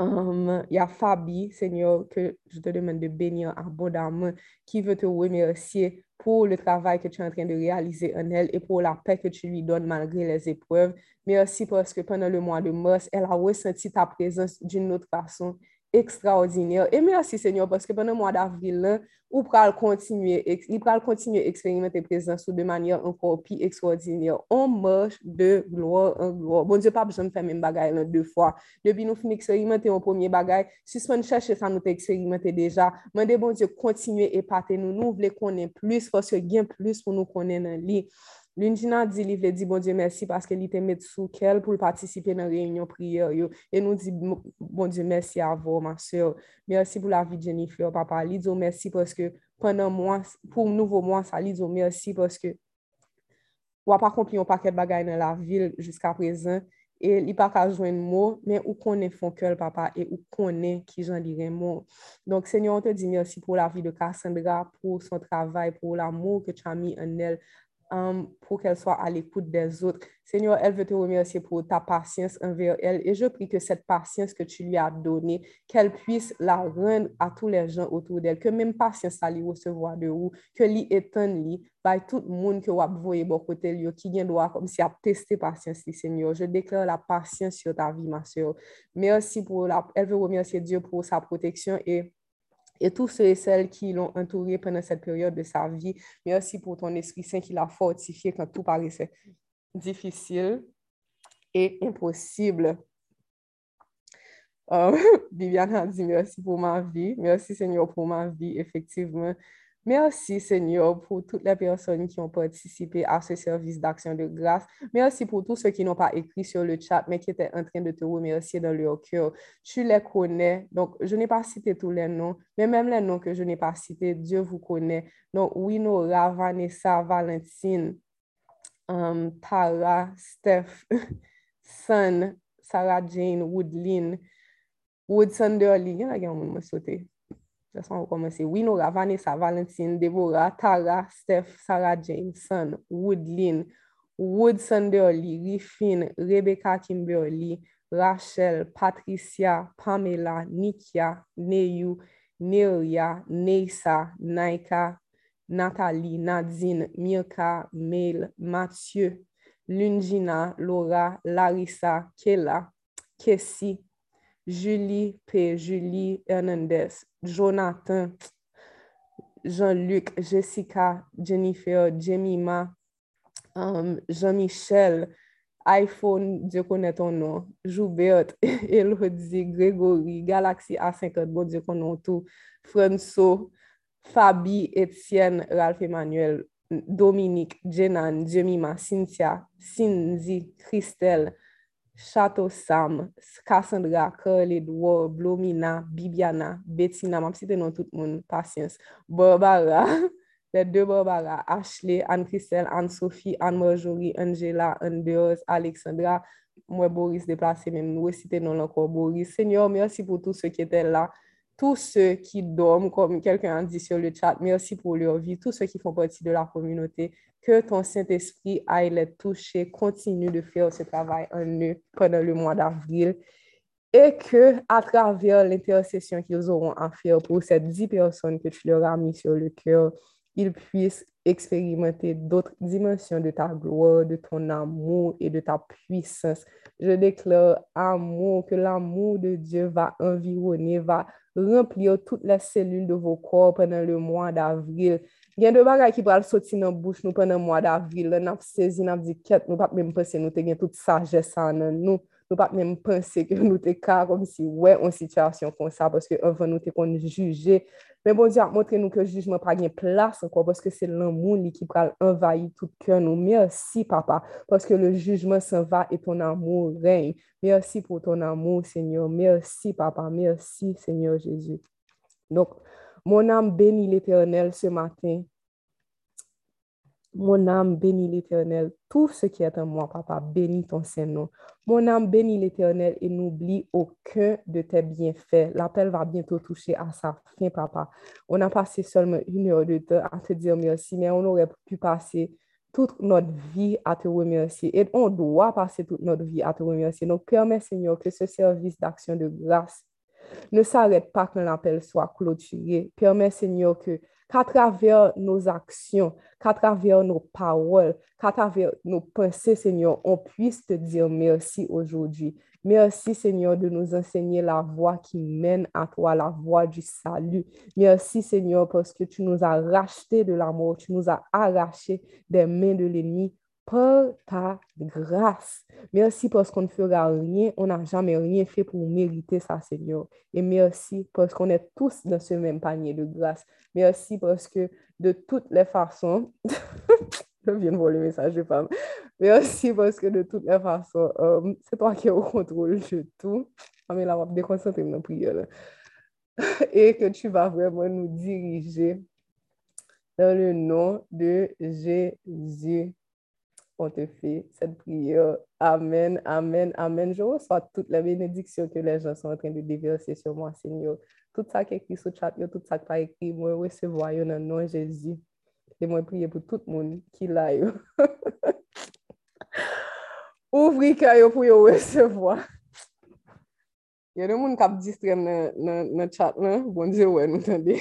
Um, il y a Fabi, Seigneur, que je te demande de bénir abondamment, qui veut te remercier pour le travail que tu es en train de réaliser en elle et pour la paix que tu lui donnes malgré les épreuves. Merci parce que pendant le mois de mars, elle a ressenti ta présence d'une autre façon ekstraordinèr. E mersi, Senyor, paske pwene mwa d'avril lan, ou pral kontinye, li pral kontinye eksperimente prezansou de manyer ankor pi ekstraordinèr. On mòj de gloor an gloor. Bon, diyo pa bjom fè men bagay lan de fwa. Depi nou fin eksperimente yon pwemye bagay, suspèn chèche sa nou te eksperimente deja. Mwen de bon diyo kontinye epate nou, nou vle konen plus, fòs yo gen plus pou nou konen nan li. L'une dit, il dit, bon Dieu, merci parce qu'il était mis sous qu'elle pour participer dans réunion prière. Et nous dit, bon Dieu, merci à vous, ma soeur. Merci pour la vie de Jennifer, papa. Il dit, merci parce que pendant moi, pour nouveau mois, ça dit, merci parce que wap akompli yon paket bagay nan la vil jiska prezen, e li pa ka jwen mou, men ou konen fon kèl papa, e ou konen ki jan liren mou. Donk, Senyor, on te di mersi pou la vi de Kassandra, pou son travay, pou l'amou ke chami an el, pour qu'elle soit à l'écoute des autres. Seigneur, elle veut te remercier pour ta patience envers elle et je prie que cette patience que tu lui as donnée, qu'elle puisse la rendre à tous les gens autour d'elle, que même patience ça lui recevoir de vous, que lui étonne lui, by tout le monde que vous voyez bon côté lui, qui vient droit comme si a testé patience, Seigneur. Je déclare la patience sur ta vie, ma soeur. Merci pour la, elle veut remercier Dieu pour sa protection et et tous ceux et celles qui l'ont entouré pendant cette période de sa vie. Merci pour ton Esprit Saint qui l'a fortifié quand tout paraissait difficile et impossible. Euh, Viviane a dit merci pour ma vie. Merci Seigneur pour ma vie, effectivement. Merci Seigneur pour toutes les personnes qui ont participé à ce service d'action de grâce. Merci pour tous ceux qui n'ont pas écrit sur le chat, mais qui étaient en train de te remercier dans leur cœur. Tu les connais. Donc, je n'ai pas cité tous les noms, mais même les noms que je n'ai pas cités, Dieu vous connaît. Donc, Winora, Vanessa, Valentine, um, Tara, Steph, Sun, Sarah Jane, Woodlyn, Woodson Durley. Il y en a qui ont sauté. Jason wakomanse, Winora, Vanessa, Valentine, Deborah, Tara, Steph, Sarah Jane, Sun, Woodlyn, Woodson Deoli, Riffin, Rebecca Kimberly, Rachel, Patricia, Pamela, Nikia, Neyu, Neria, Neisa, Naika, Nathalie, Nadine, Mirka, Mel, Mathieu, Lungina, Laura, Larissa, Kela, Kessie, Julie P., Julie Hernandez, Jonathan, Jean-Luc, Jessica, Jennifer, Jemima, um, Jean-Michel, iPhone, Dieu connaît ton nom, Joubert, Elodie, Grégory, Galaxy A50, bon Dieu connaît tout, François, Fabi, Etienne, Ralph Emmanuel, Dominique, Jenan, Jemima, Cynthia, Cindy, Christelle, Chato Sam, Kassandra, Curl, Edward, Blomina, Bibiana, Bettina, map siten nou tout moun, pasyens, Barbara, le de Barbara, Ashley, Anne-Christelle, Anne-Sophie, Anne-Marjorie, Angela, Anne-Deose, Alexandra, mwen Boris deplase men, mwen siten nou lankor Boris. Senyor, mersi pou tout se ki eten la. Tous ceux qui dorment, comme quelqu'un a dit sur le chat, merci pour leur vie, tous ceux qui font partie de la communauté, que ton Saint-Esprit aille les toucher, continue de faire ce travail en eux pendant le mois d'avril et que à travers l'intercession qu'ils auront à faire pour ces dix personnes que tu leur as mis sur le cœur, ils puissent d'expérimenter d'autres dimensions de ta gloire, de ton amour et de ta puissance. Je déclare amour, que l'amour de Dieu va environner, va remplir toutes les cellules de vos corps pendant le mois d'avril. Il y a deux bagages qui vont sortir dans la bouche nous pendant le mois d'avril. Nous avons saisi, nous avons dit, nous ne pouvons même pas nous avons toute sagesse en nous. Nou, pat menm pense ke nou te ka kom si we an sityasyon kon sa, paske avan nou te kon juje, men bon di ap montre nou ke jujman pa gen plas anko, paske se lan moun li ki pral envayi tout ke nou, mersi papa, paske le jujman se va et ton amou reyn, mersi pou ton amou, senyor, mersi papa, mersi, senyor Jezu. Donk, Mon âme bénit l'Éternel ce matin. Mon âme bénit l'Éternel. Tout ce qui est en moi, papa, bénit ton Saint-Nom. Mon âme bénit l'Éternel et n'oublie aucun de tes bienfaits. L'appel va bientôt toucher à sa fin, papa. On a passé seulement une heure de temps à te dire merci, mais on aurait pu passer toute notre vie à te remercier. Et on doit passer toute notre vie à te remercier. Donc, permets, Seigneur, que ce service d'action de grâce ne s'arrête pas quand l'appel soit clôturé. Permets, Seigneur, que qu'à travers nos actions, qu'à travers nos paroles, qu'à travers nos pensées, Seigneur, on puisse te dire merci aujourd'hui. Merci, Seigneur, de nous enseigner la voie qui mène à toi, la voie du salut. Merci, Seigneur, parce que tu nous as racheté de la mort, tu nous as arraché des mains de l'ennemi par ta grâce. Merci parce qu'on ne fera rien, on n'a jamais rien fait pour mériter ça, Seigneur. Et merci parce qu'on est tous dans ce même panier de grâce. Merci parce que de toutes les façons, je viens de voir le message de femme. Merci parce que de toutes les façons, euh, c'est toi qui es au contrôle de tout. Ah. Et que tu vas vraiment nous diriger dans le nom de Jésus. on te fait cette prière. Amen, amen, amen. Je reçois toutes les bénédictions que les gens sont en train de déverser sur moi, Seigneur. Tout ça qui est écrit sur le chat, tout ça qui n'est pas écrit, moi, recevoir dans le nom de Jésus. Et moi, prier pour tout le monde qui l'a eu. Ouvri kayo pou yo wesevwa. Yon yon moun kap distrem nan, nan, nan chat nan, bon diye wè nou tande.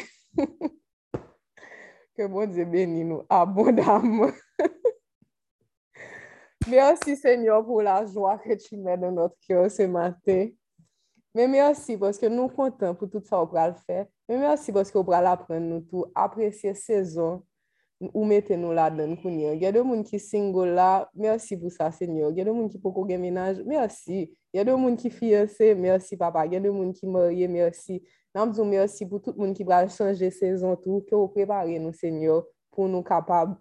Ke bon diye beni nou abondam. Merci Seigneur pour la joie que tu mets dans notre cœur ce matin. Mais merci parce que nous comptons pour tout ça qu'on le faire. Mais merci parce qu'on va l'apprendre nous tout, apprécier saison ou mettez nous là-dedans. Il y a des gens qui sont single là, merci pour ça Seigneur. Il y a des gens qui peuvent ménage, merci. Il y a des gens qui fiancés, merci papa. Il y a des gens qui mariés, merci. Nous merci pour tout le monde qui va changer saison tout, que vous préparez nous Seigneur pour nous capables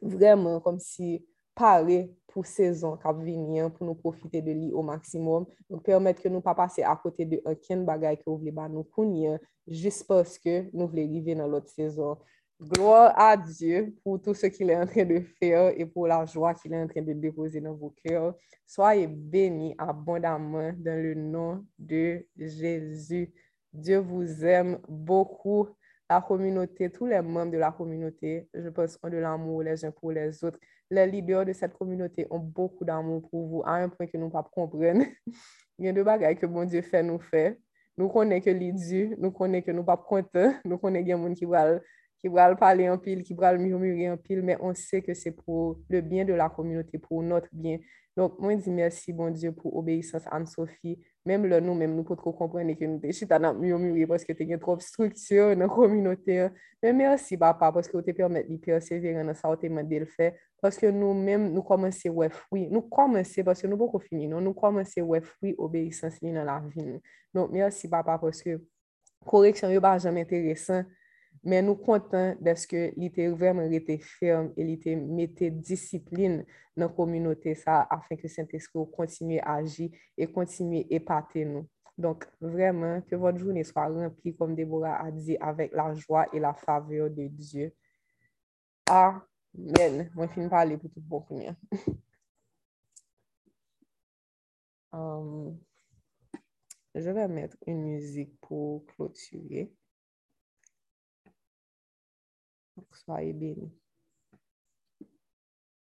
vraiment comme si parler pour saison qui venir pour nous profiter de lui au maximum. Donc, permettre que nous pas passer à côté de un bagage que vous voulez nous connaître juste parce que nous voulons arriver dans l'autre saison. Gloire à Dieu pour tout ce qu'il est en train de faire et pour la joie qu'il est en train de déposer dans vos cœurs. Soyez bénis abondamment dans le nom de Jésus. Dieu vous aime beaucoup la communauté, tous les membres de la communauté, je pense, ont de l'amour les uns pour les autres. Les leaders de cette communauté ont beaucoup d'amour pour vous, à un point que nous ne pouvons pas comprendre. Il y a deux bagages que bon Dieu fait nous faire. Nous connaissons que les dieux, nous connaissons que nous ne pas contents, nous connaissons qu'il y des gens qui va parler en pile, qui va murmurer en pile, mais on sait que c'est pour le bien de la communauté, pour notre bien. Donc, moi, je dis merci, bon Dieu, pour obéissance Mem lè nou, mem nou pou tro komprenne ki nou te chita nan myo mwye pwoske te gen trop struktyon nan kominote. Men mersi bapa pwoske ou te permette li persevere nan sa ou te mande l fè. Pwoske nou men nou komanse wè fwi. Nou komanse pwoske nou pou kou fini. Non? Nou komanse wè fwi obeye sens li nan la vin. Non mersi bapa pwoske koreksyon yo ba jam interesan. Men nou kontan deske li te vremen rete ferm e li te mette disiplin nan kominote sa afen ke Saint-Esprit kontinu agi e kontinu epate nou. Donk vremen ke vod jouni swa rempli kom Deborah a di avek la jwa e la faveur de Diyo. Amen. Mwen fin pale pou tout koumyen. Je ve mette un muzik pou kloturye. Soyez bénis.